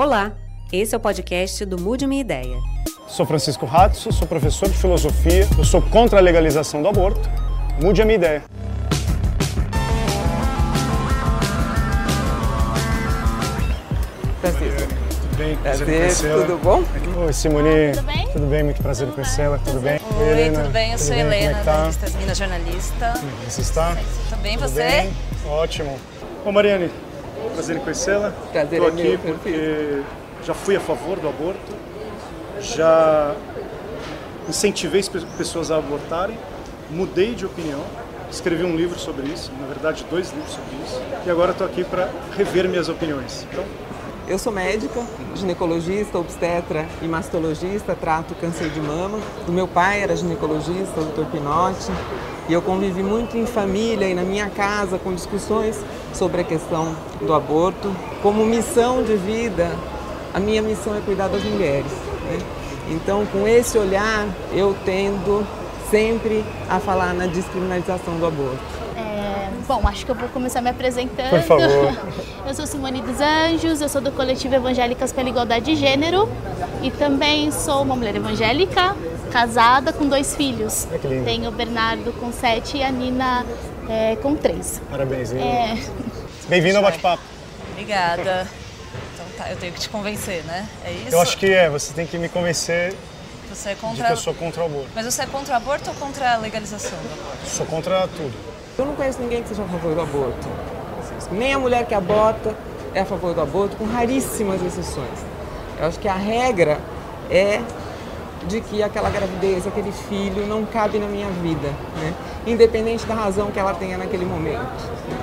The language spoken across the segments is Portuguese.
Olá, esse é o podcast do Mude Minha Ideia. Sou Francisco Ratso, sou professor de filosofia, eu sou contra a legalização do aborto. Mude a minha ideia. Francisco. Tudo bem? Prazer tudo bom? Oi, Simone. Tudo bem? Tudo bem? Muito prazer em conhecê-la. Tudo bem? Oi, Helena. tudo bem? Eu sou bem? É Helena, que tá? da Listas Minas Jornalista. Como é Você está? Tudo bem, Tudo você? bem? Ótimo. Ô, Mariane, prazer em conhecê-la. Prazer Estou é aqui meu, porque já fui a favor do aborto, já incentivei as pe- pessoas a abortarem, mudei de opinião, escrevi um livro sobre isso, na verdade dois livros sobre isso, e agora estou aqui para rever minhas opiniões. Então, Eu sou médica, ginecologista, obstetra e mastologista, trato câncer de mama. O meu pai era ginecologista, Dr. Pinotti, e eu convivi muito em família e na minha casa com discussões sobre a questão do aborto. Como missão de vida, a minha missão é cuidar das mulheres. né? Então, com esse olhar, eu tendo sempre a falar na descriminalização do aborto. É, bom, acho que eu vou começar me apresentando. Por favor. Eu sou Simone dos Anjos, eu sou do coletivo Evangélicas pela Igualdade de Gênero e também sou uma mulher evangélica, casada com dois filhos. Lindo. Tenho o Bernardo com sete e a Nina é, com três. parabéns. É, Bem-vindo ao bate-papo. Obrigada. Então tá, eu tenho que te convencer, né? É isso? Eu acho que é, você tem que me convencer Você é de contra. que eu sou contra o aborto. Mas você é contra o aborto ou contra a legalização do aborto? Sou contra tudo. Eu não conheço ninguém que seja a favor do aborto. Nem a mulher que aborta é a favor do aborto, com raríssimas exceções. Eu acho que a regra é de que aquela gravidez, aquele filho não cabe na minha vida, né? Independente da razão que ela tenha naquele momento.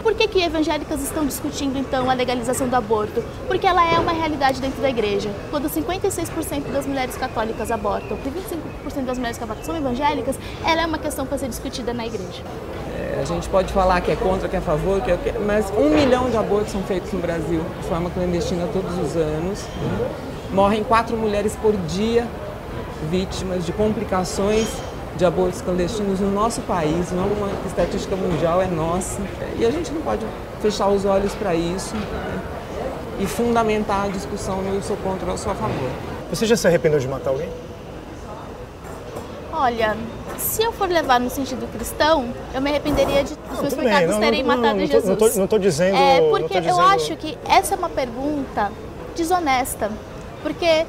Por que, que evangélicas estão discutindo então a legalização do aborto? Porque ela é uma realidade dentro da igreja. Quando 56% das mulheres católicas abortam e 25% das mulheres que abortam são evangélicas, ela é uma questão para ser discutida na igreja. É, A gente pode falar que é contra, que é a favor, que é, mas um milhão de abortos são feitos no Brasil de forma clandestina todos os anos. Morrem quatro mulheres por dia vítimas de complicações de abortos clandestinos no nosso país, não é uma estatística mundial, é nossa. E a gente não pode fechar os olhos para isso né? e fundamentar a discussão no eu sou contra ou sou a favor. Você já se arrependeu de matar alguém? Olha, se eu for levar no sentido cristão, eu me arrependeria de os meus pecados não, terem não, matado Jesus. não tô dizendo- É, porque eu dizendo- acho que essa é uma pergunta desonesta. Porque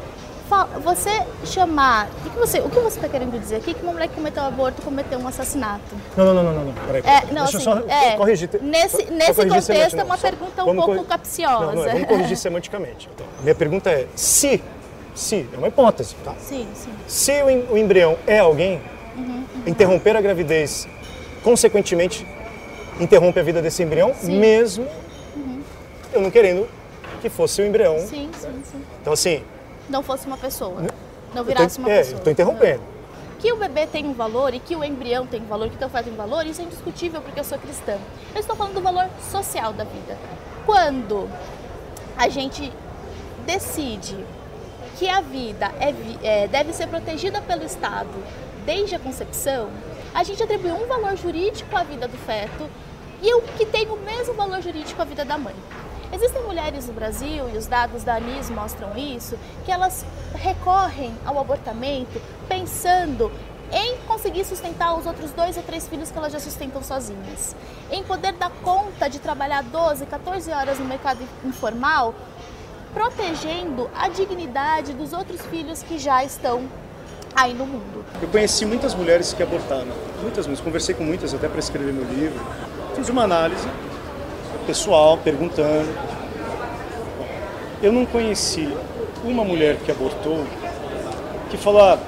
você chamar. O que, você está querendo dizer aqui? Que uma mulher que cometeu aborto cometeu um assassinato. Não, não, não, não, não, não. Peraí. É, não, Deixa eu assim, só é, corrigir. nesse- só- nesse corrigir contexto é uma pergunta um pouco capciosa. Não, não, é, vamos corrigir semanticamente. Então, minha pergunta é: se, se, é uma hipótese, tá? Sim, sim. Se o, em- o embrião é alguém, Uhum, interromper a gravidez, consequentemente, interrompe a vida desse embrião, mesmo eu não querendo que fosse o embrião. Uhum. Sim, sim, sim. Então, assim, Não fosse uma pessoa. Não eu virasse uma é, pessoa. tô interrompendo. Que o bebê tem um valor e que o embrião tem um valor, que o teu feto tem um valor, isso é indiscutível porque eu sou cristã. Eu estou falando do valor social da vida. Quando a gente decide que a vida é é, deve ser protegida pelo Estado desde a concepção, a gente atribui um valor jurídico à vida do feto e o que tem o mesmo valor jurídico à vida da mãe. Existem mulheres no Brasil, e os dados da ANIS mostram isso, que elas recorrem ao abortamento pensando em conseguir sustentar os outros dois ou três filhos que elas já sustentam sozinhas. Em poder dar conta de trabalhar 12, 14 horas no mercado informal, protegendo a dignidade dos outros filhos que já estão aí no mundo. Eu conheci muitas mulheres que abortaram, muitas mesmo, conversei com muitas até para escrever meu livro. Fiz uma análise pessoal, perguntando. Eu não conheci uma mulher que abortou que falou, ah,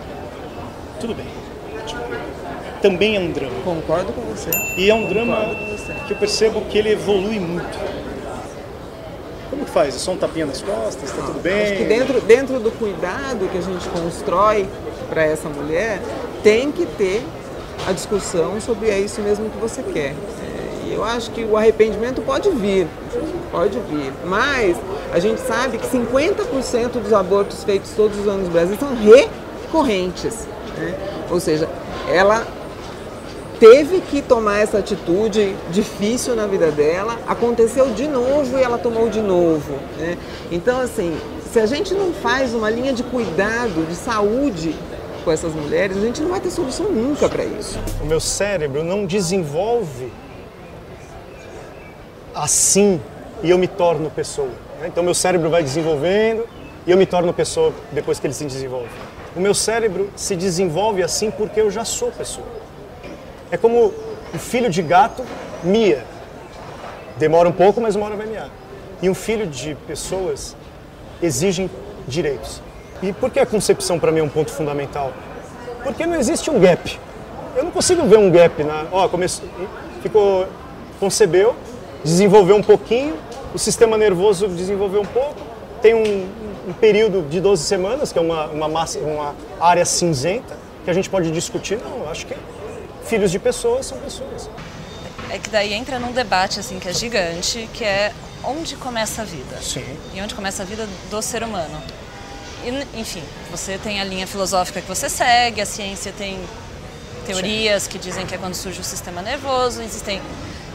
tudo bem. Tipo, também é um drama. Concordo com você. E é um drama Concordo você. que eu percebo que ele evolui muito. Como que faz? É só um tapinha nas costas? Tá tudo bem? Acho que dentro, dentro do cuidado que a gente constrói para essa mulher, tem que ter a discussão sobre é isso mesmo que você quer. Eu acho que o arrependimento pode vir, pode vir, mas a gente sabe que 50% dos abortos feitos todos os anos no Brasil são recorrentes. né? Ou seja, ela teve que tomar essa atitude difícil na vida dela, aconteceu de novo e ela tomou de novo. Né? Então, assim, Se a gente não faz uma linha de cuidado, de saúde com essas mulheres, a gente não vai ter solução nunca para isso. O meu cérebro não desenvolve assim e eu me torno pessoa. né? Então meu cérebro vai desenvolvendo e eu me torno pessoa depois que ele se desenvolve. O meu cérebro se desenvolve assim porque eu já sou pessoa. É como o filho de gato mia. Demora um pouco, mas uma hora vai miar. E um filho de pessoas exigem direitos. E por que a concepção para mim é um ponto fundamental? Porque não existe um gap. Eu não consigo ver um gap na, ó, começou, ficou concebeu, desenvolveu um pouquinho, o sistema nervoso desenvolveu um pouco, tem um, um período de 12 semanas, que é uma, uma, massa, uma área cinzenta, que a gente pode discutir. Não, acho que filhos de pessoas são pessoas. É que daí entra num debate assim que é gigante, que é onde começa a vida? Sim. E onde começa a vida do ser humano? E, enfim, você tem a linha filosófica que você segue, a ciência tem teorias que dizem que é quando surge o sistema nervoso, existem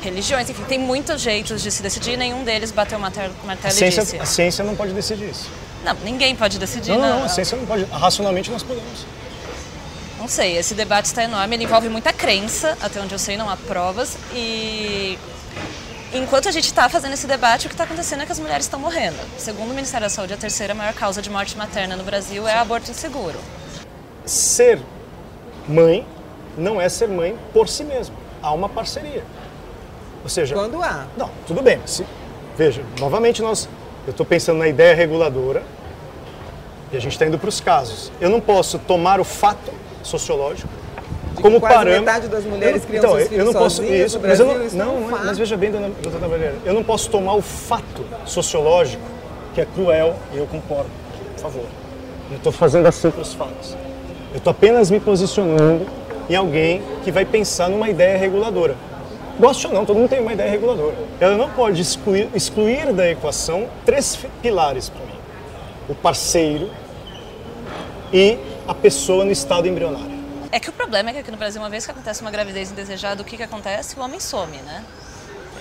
religiões, enfim, tem muitos jeitos de se decidir, nenhum deles bateu o martelo martelo e ciência, disse. a ciência não pode decidir isso. Não, ninguém pode decidir. Não, não, não, não, a ciência não pode. Racionalmente nós podemos. Não sei, esse debate está enorme, ele envolve muita crença, até onde eu sei não há provas, e enquanto a gente está fazendo esse debate, o que está acontecendo é que as mulheres estão morrendo. Segundo o Ministério da Saúde, a terceira maior causa de morte materna no Brasil é aborto inseguro. Ser mãe não é ser mãe por si mesmo. Há uma parceria. Ou seja, Quando há. Não, tudo bem. mas se- veja, novamente nós, eu estou pensando na ideia reguladora e a gente está indo para os casos. Eu não posso tomar o fato sociológico De como quase parâmetro. metade das mulheres Eu- criam então, seus eu não posso sozinhas isso, no mas eu Brasil, não, isso não não, mas veja bem, dona, doutora Valera, eu não posso tomar o fato sociológico que é cruel e eu concordo. Por favor. Eu estou fazendo assim com os fatos. Eu estou apenas me posicionando em alguém que vai pensar numa ideia reguladora. Goste ou não, todo mundo tem uma ideia reguladora. Ela não pode excluir, excluir da equação três pilares para mim: o parceiro e a pessoa no estado embrionário. É que o problema é que aqui no Brasil, uma vez que acontece uma gravidez indesejada, o que, que acontece? O homem some, né?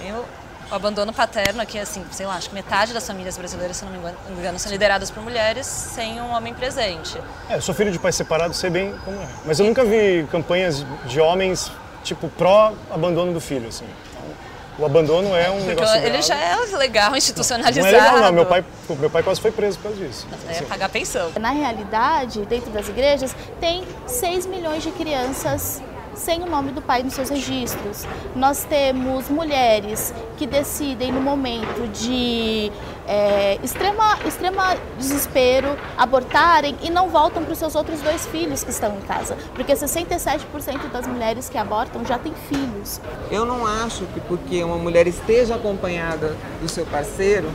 Tem o, abandono paterno aqui, assim, sei lá, acho que metade das famílias brasileiras, se não me engano, são lideradas por mulheres sem um homem presente. É, eu sou filho de pai separado, sei bem como é. Mas eu nunca vi campanhas de homens, tipo, pró-abandono do filho, assim. Então, o abandono é um Porque negócio ele grave. já é legal, Não institucionalizado. é legal, não. Meu pai, meu pai quase foi preso por causa disso. É pagar pensão. Na realidade, dentro das igrejas, tem 6 milhões de crianças sem o nome do pai nos seus registros. Nós temos mulheres que decidem no momento de é, extrema, extrema desespero abortarem e não voltam para os seus outros dois filhos que estão em casa, porque 67% das mulheres que abortam já têm filhos. Eu não acho que porque uma mulher esteja acompanhada do seu parceiro,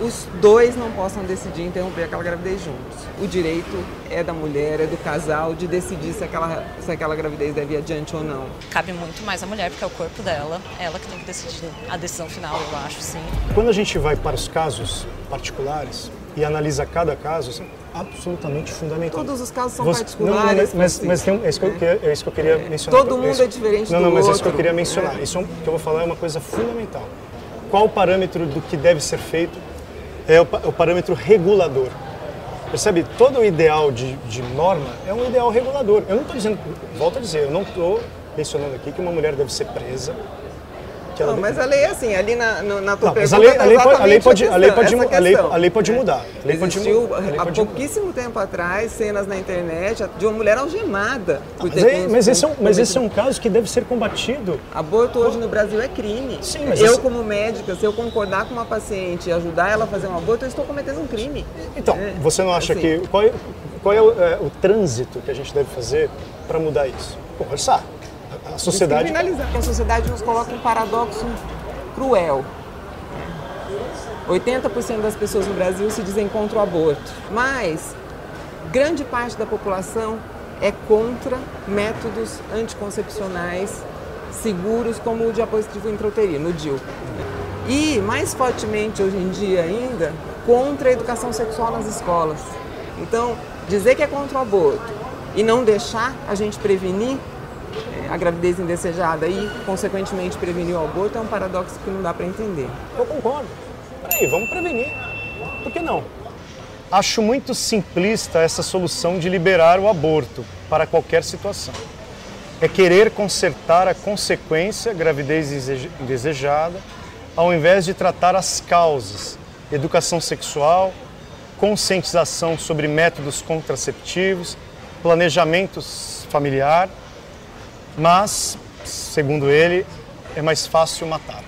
os dois não possam decidir interromper aquela gravidez juntos. O direito é da mulher, é do casal de decidir se aquela, se aquela gravidez deve ir adiante ou não. Cabe muito mais à mulher, porque é o corpo dela, ela que tem que decidir a decisão final, eu acho, sim. Quando a gente vai para os casos particulares e analisa cada caso, isso é absolutamente fundamental. Todos os casos são Você- não, não, particulares. mas, mas, tem um- é, isso que eu, queria- é isso que eu queria mencionar. todo mundo Isso- é diferente Não, do não, mas é isso que eu queria mencionar. Isso é um- que eu vou falar é uma coisa fundamental. Qual o parâmetro do que deve ser feito? É o, o parâmetro regulador. Percebe? Todo o ideal de, de norma é um ideal regulador. Eu não estou dizendo, volto a dizer, eu não estou mencionando aqui que uma mulher deve ser presa. Que Não, mas a lei é assim, ali na, no- na tua Não, pergunta a lei, a lei pode, a lei pode, a lei pode, a lei, a lei pode mudar. A lei pode Existiu mudar. A lei há pode mudar. pouquíssimo tempo atrás cenas na internet de uma mulher algemada por Mas, é- mas esse é, um, mas esse é um caso que deve ser combatido. Aborto hoje no Brasil é crime. Sim, mas eu, esse- como médica, se eu concordar com uma paciente e ajudar ela a fazer um aborto, eu estou cometendo um crime. Então, É, você não acha assim. que. Qual é, qual é o, é, o trânsito que a gente deve fazer para mudar isso? Conversar. A- sociedade. A sociedade nos coloca um paradoxo cruel. 80% das pessoas no Brasil se dizem contra o aborto, mas grande parte da população é contra métodos anticoncepcionais seguros como o de apoio intrauterino, o DIU. E, mais fortemente hoje em dia ainda, contra a educação sexual nas escolas. Então, dizer que é contra o aborto e não deixar a gente prevenir a gravidez indesejada e, consequentemente, prevenir o aborto é um paradoxo que não dá para entender. Eu concordo. Peraí, vamos prevenir. Por que não? Acho muito simplista essa solução de liberar o aborto para qualquer situação. É querer consertar a consequência, gravidez indesejada, ao invés de tratar as causas, educação sexual, conscientização sobre métodos contraceptivos, planejamento familiar, mas, segundo ele, é mais fácil matar.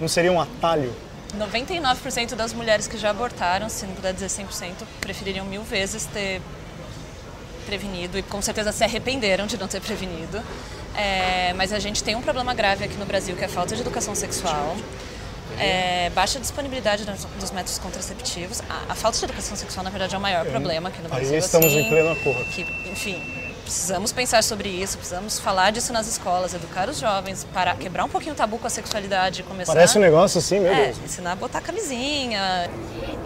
Não seria um atalho 99% das mulheres que já abortaram, se não puder dizer 100%, prefeririam mil vezes ter prevenido e com certeza se arrependeram de não ter prevenido. É, mas a gente tem um problema grave aqui no Brasil que é a falta de educação sexual. É, baixa disponibilidade dos métodos contraceptivos. A, a, falta de educação sexual, na verdade, é o maior é, problema aqui no Brasil. Aí estamos assim, em pleno acordo. Que, enfim, precisamos pensar sobre isso, precisamos falar disso nas escolas, educar os jovens, para quebrar um pouquinho o tabu com a sexualidade, começar. Parece um negócio assim, meu é, Deus. Ensinar a botar camisinha.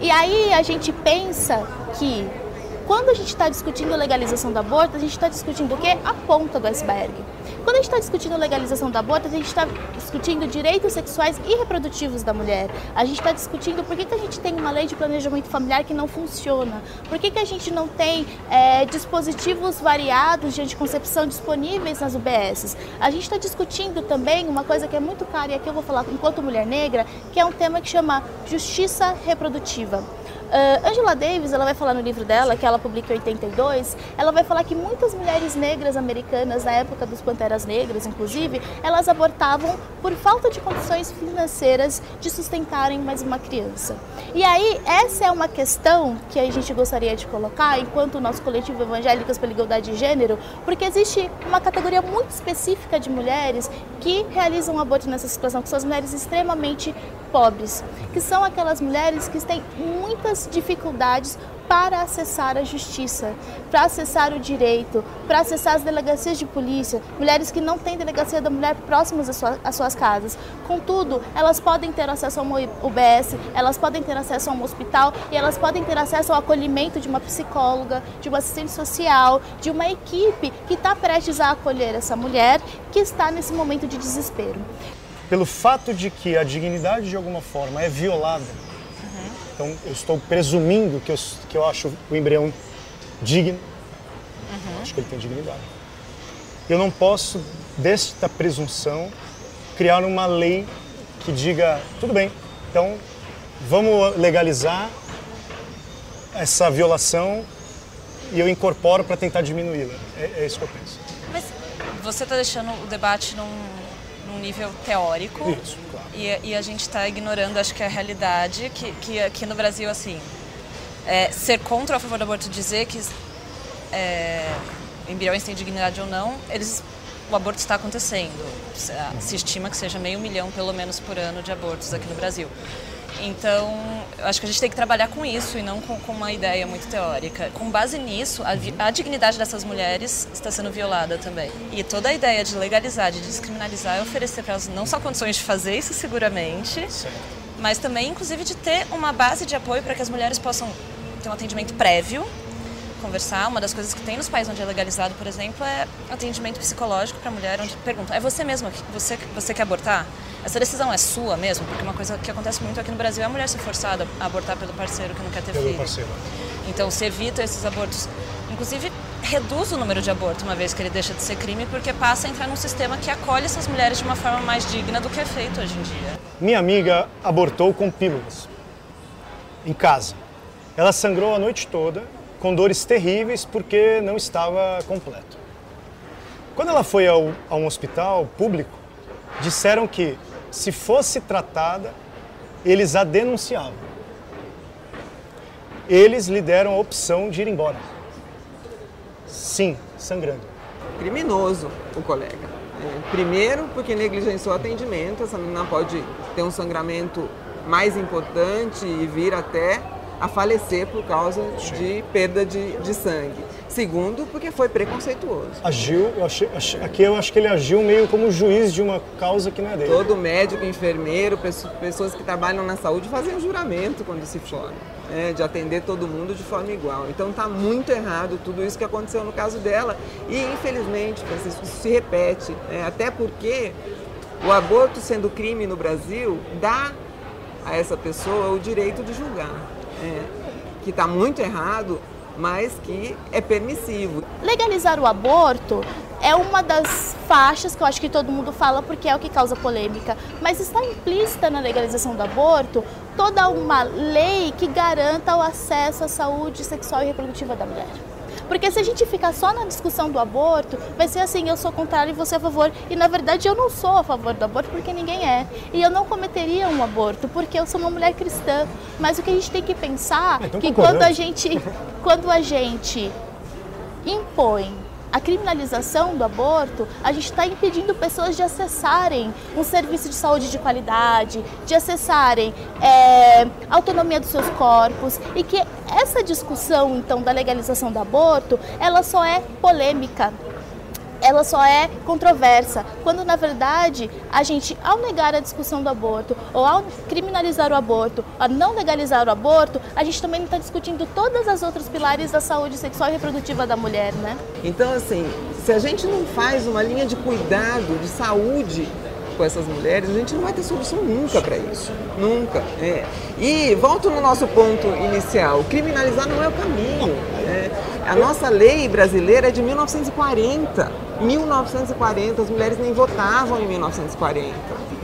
E aí a gente pensa que quando a gente está discutindo a legalização do aborto, a gente está discutindo o quê? A ponta do iceberg. Quando a gente está discutindo a legalização do aborto, a gente está discutindo direitos sexuais e reprodutivos da mulher. A gente está discutindo por que, que a gente tem uma lei de planejamento familiar que não funciona. Por que, que a gente não tem é, dispositivos variados de anticoncepção disponíveis nas UBSs. A gente está discutindo também uma coisa que é muito cara e aqui eu vou falar enquanto mulher negra, que é um tema que chama justiça reprodutiva. Uh, Angela Davis, ela vai falar no livro dela, que ela publica em 82, ela vai falar que muitas mulheres negras americanas, na época dos Panteras Negras, inclusive, elas abortavam por falta de condições financeiras de sustentarem mais uma criança. E aí, essa é uma questão que a gente gostaria de colocar, enquanto nosso coletivo Evangélicas pela Igualdade de Gênero, porque existe uma categoria muito específica de mulheres que realizam aborto nessa situação, que são as mulheres extremamente pobres, que são aquelas mulheres que têm muitas dificuldades para acessar a justiça, para acessar o direito, para acessar as delegacias de polícia, mulheres que não têm delegacia da mulher próximas às, sua, às suas casas. Contudo, elas podem ter acesso a uma UBS, elas podem ter acesso a um hospital e elas podem ter acesso ao acolhimento de uma psicóloga, de uma assistente social, de uma equipe que está prestes a acolher essa mulher que está nesse momento de desespero. Pelo fato de que a dignidade de alguma forma é violada então eu estou presumindo que eu, que eu acho o embrião digno. Uhum. Acho que ele tem dignidade. Eu não posso, desta presunção, criar uma lei que diga, tudo bem, então vamos legalizar essa violação e eu incorporo para tentar diminuí-la. É, é isso que eu penso. Mas você está deixando o debate num, num nível teórico. Isso. E, e a gente está ignorando, acho que a realidade, que, que aqui no Brasil, assim, é, ser contra ou a favor do aborto, dizer que é, embriões têm dignidade ou não, eles, o aborto está acontecendo. Se estima que seja meio milhão, pelo menos, por ano de abortos aqui no Brasil. Então, acho que a gente tem que trabalhar com isso e não com, com uma ideia muito teórica. Com base nisso, a, a, dignidade dessas mulheres está sendo violada também. E toda a ideia de legalizar, de descriminalizar, é oferecer para elas não só condições de fazer isso seguramente, mas também, inclusive, de ter uma base de apoio para que as mulheres possam ter um atendimento prévio conversar. Uma das coisas que tem nos países onde é legalizado, por exemplo, é atendimento psicológico para a mulher, onde pergunta: é você mesma, você, você quer abortar? Essa decisão é sua mesmo? Porque uma coisa que acontece muito aqui no Brasil é a mulher ser forçada a abortar pelo parceiro que não quer ter pelo filho. Parceiro. Então se evita esses abortos. Inclusive, reduz o número de abortos uma vez que ele deixa de ser crime, porque passa a entrar num sistema que acolhe essas mulheres de uma forma mais digna do que é feito hoje em dia. Minha amiga abortou com pílulas, em casa. Ela sangrou a noite toda com dores terríveis porque não estava completo. Quando ela foi ao, a um hospital público, disseram que, se fosse tratada, eles a denunciavam. Eles lhe deram a opção de ir embora. Sim, sangrando. Criminoso o colega. É, primeiro, porque negligenciou o atendimento, essa menina pode ter um sangramento mais importante e vir até a falecer por causa de perda de, de sangue. Segundo, porque foi preconceituoso. Agiu, eu achei, aqui eu acho que ele agiu meio como juiz de uma causa que não é dele. Todo médico, enfermeiro, pessoas que trabalham na saúde fazem um juramento quando se formam, né, de atender todo mundo de forma igual. Então está muito errado tudo isso que aconteceu no caso dela. E infelizmente, Francisco, isso se repete, né, até porque o aborto sendo crime no Brasil dá a essa pessoa o direito de julgar. É. que está muito errado, mas que é permissivo. Legalizar o aborto é uma das faixas que eu acho que todo mundo fala porque é o que causa polêmica, mas está implícita na legalização do aborto toda uma lei que garanta o acesso à saúde sexual e reprodutiva da mulher. Porque se a gente ficar só na discussão do aborto, vai ser assim, eu sou contrário e você é a favor. E na verdade eu não sou a favor do aborto porque ninguém é. E eu não cometeria um aborto porque eu sou uma mulher cristã. Mas o que a gente tem que pensar é que quando a gente quando a gente impõe a criminalização do aborto, a gente está impedindo pessoas de acessarem um serviço de saúde de qualidade, de acessarem é, a autonomia dos seus corpos e que essa discussão então da legalização do aborto, ela só é polêmica, ela só é controversa, quando na verdade a gente, ao negar a discussão do aborto, ou ao criminalizar o aborto, a não legalizar o aborto, a gente também está discutindo todas as outras pilares da saúde sexual e reprodutiva da mulher, né? Então, assim, se a gente não faz uma linha de cuidado, de saúde com essas mulheres, a gente não vai ter solução nunca para isso. Nunca. É. E volto no nosso ponto inicial: criminalizar não é o caminho. É. A nossa lei brasileira é de 1940. 1940, as mulheres nem votavam em 1940.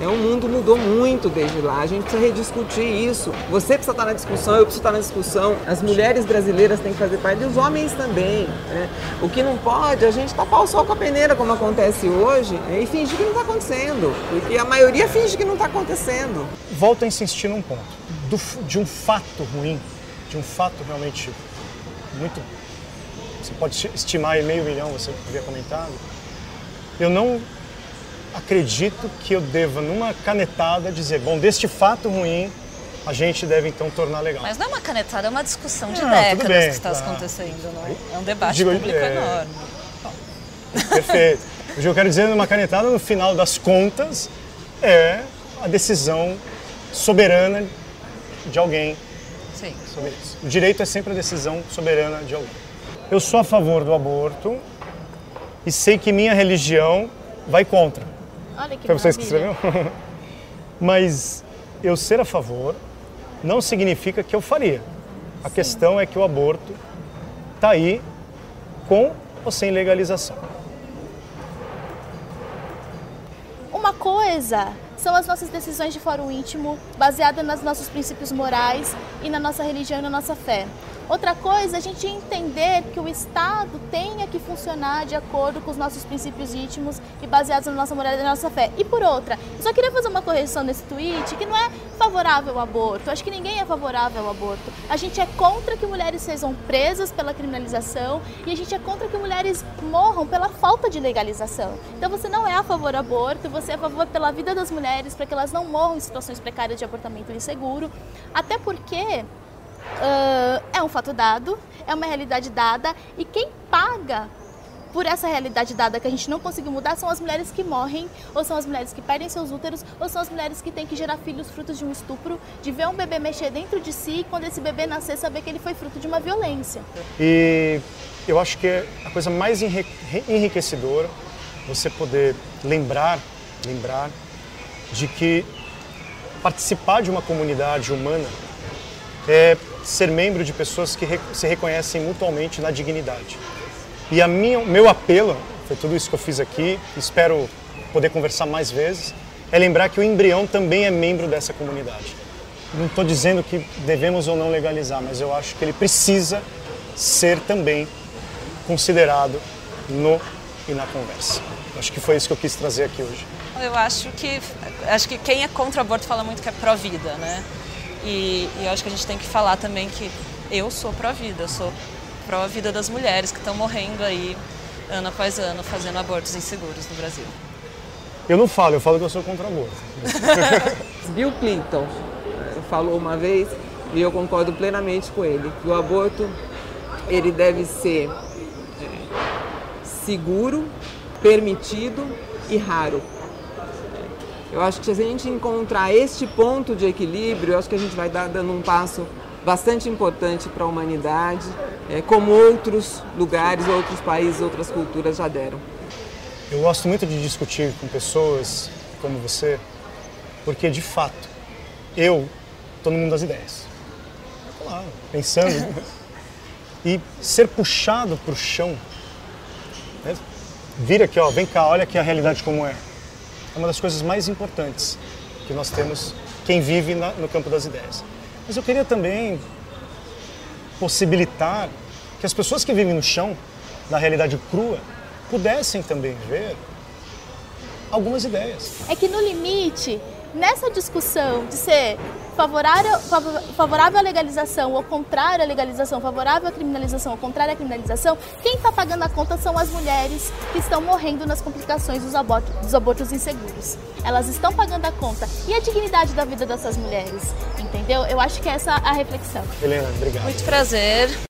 É, o mundo mudou muito desde lá, a gente precisa rediscutir isso. Você precisa estar na discussão, eu preciso estar na discussão. As mulheres brasileiras têm que fazer parte, e os homens também. Né? O que não pode, a gente tapar o sol com a peneira, como acontece hoje, né? e fingir que não está acontecendo. Porque a maioria finge que não está acontecendo. Volto a insistir num ponto. Do, de um fato ruim, de um fato realmente muito você pode estimar em meio milhão, você havia comentado. Eu não acredito que eu deva, numa canetada, dizer, bom, deste fato ruim, a gente deve então tornar legal. Mas não é uma canetada, é uma discussão de não, décadas bem, que está claro. acontecendo, não é? É um debate Digo, público é... enorme. Perfeito. O que eu quero dizer numa canetada, no final das contas, é a decisão soberana de alguém. Sim. O direito é sempre a decisão soberana de alguém. Eu sou a favor do aborto e sei que minha religião vai contra. Olha que Foi vocês que escreveu? Mas eu ser a favor não significa que eu faria. A Sim. questão é que o aborto está aí com ou sem legalização. Uma coisa são as nossas decisões de fórum íntimo, baseadas nos nossos princípios morais e na nossa religião e na nossa fé. Outra coisa, a gente entender que o Estado tenha que funcionar de acordo com os nossos princípios íntimos e baseados na nossa moral e na nossa fé. E por outra, eu só queria fazer uma correção nesse tweet que não é favorável ao aborto. Acho que ninguém é favorável ao aborto. A gente é contra que mulheres sejam presas pela criminalização e a gente é contra que mulheres morram pela falta de legalização. Então você não é a favor do aborto, você é a favor pela vida das mulheres, para que elas não morram em situações precárias de abortamento inseguro. Até porque uh, é um fato dado, é uma realidade dada e quem paga por essa realidade dada que a gente não conseguiu mudar são as mulheres que morrem, ou são as mulheres que perdem seus úteros, ou são as mulheres que têm que gerar filhos frutos de um estupro, de ver um bebê mexer dentro de si e quando esse bebê nascer saber que ele foi fruto de uma violência. E eu acho que é a coisa mais enriquecedora você poder lembrar, lembrar de que participar de uma comunidade humana é ser membro de pessoas que se reconhecem mutuamente na dignidade. E a minha, meu apelo, foi tudo isso que eu fiz aqui, espero poder conversar mais vezes, é lembrar que o embrião também é membro dessa comunidade. Não estou dizendo que devemos ou não legalizar, mas eu acho que ele precisa ser também considerado no e na conversa. Acho que foi isso que eu quis trazer aqui hoje. Eu acho que acho que quem é contra o aborto fala muito que é pró-vida, né? E, e eu acho que a gente tem que falar também que eu sou pró-vida, eu sou pró-vida das mulheres que estão morrendo aí ano após ano fazendo abortos inseguros no Brasil. Eu não falo, eu falo que eu sou contra o aborto. Bill Clinton falou uma vez, e eu concordo plenamente com ele, que o aborto ele deve ser eh, seguro, permitido e raro. Eu acho que se a gente encontrar este ponto de equilíbrio, eu acho que a gente vai dar dando um passo bastante importante para a humanidade, é, como outros lugares, outros países, outras culturas já deram. Eu gosto muito de discutir com pessoas como você, porque de fato eu estou no mundo das ideias. lá, pensando. e ser puxado para o chão. Né? Vir aqui, ó, vem cá, olha aqui a realidade como é. É uma das coisas mais importantes que nós temos, quem vive na, no campo das ideias. Mas eu queria também possibilitar que as pessoas que vivem no chão, da realidade crua, pudessem também ver algumas ideias. É que no limite, nessa discussão de ser favorável, favorável à legalização ou contrário à legalização, favorável à criminalização ou contrário à criminalização, quem está pagando a conta são as mulheres que estão morrendo nas complicações dos abortos, dos abortos inseguros. Elas estão pagando a conta. E a dignidade da vida dessas mulheres? Entendeu? Eu acho que é essa a reflexão. Helena, obrigado. Muito prazer.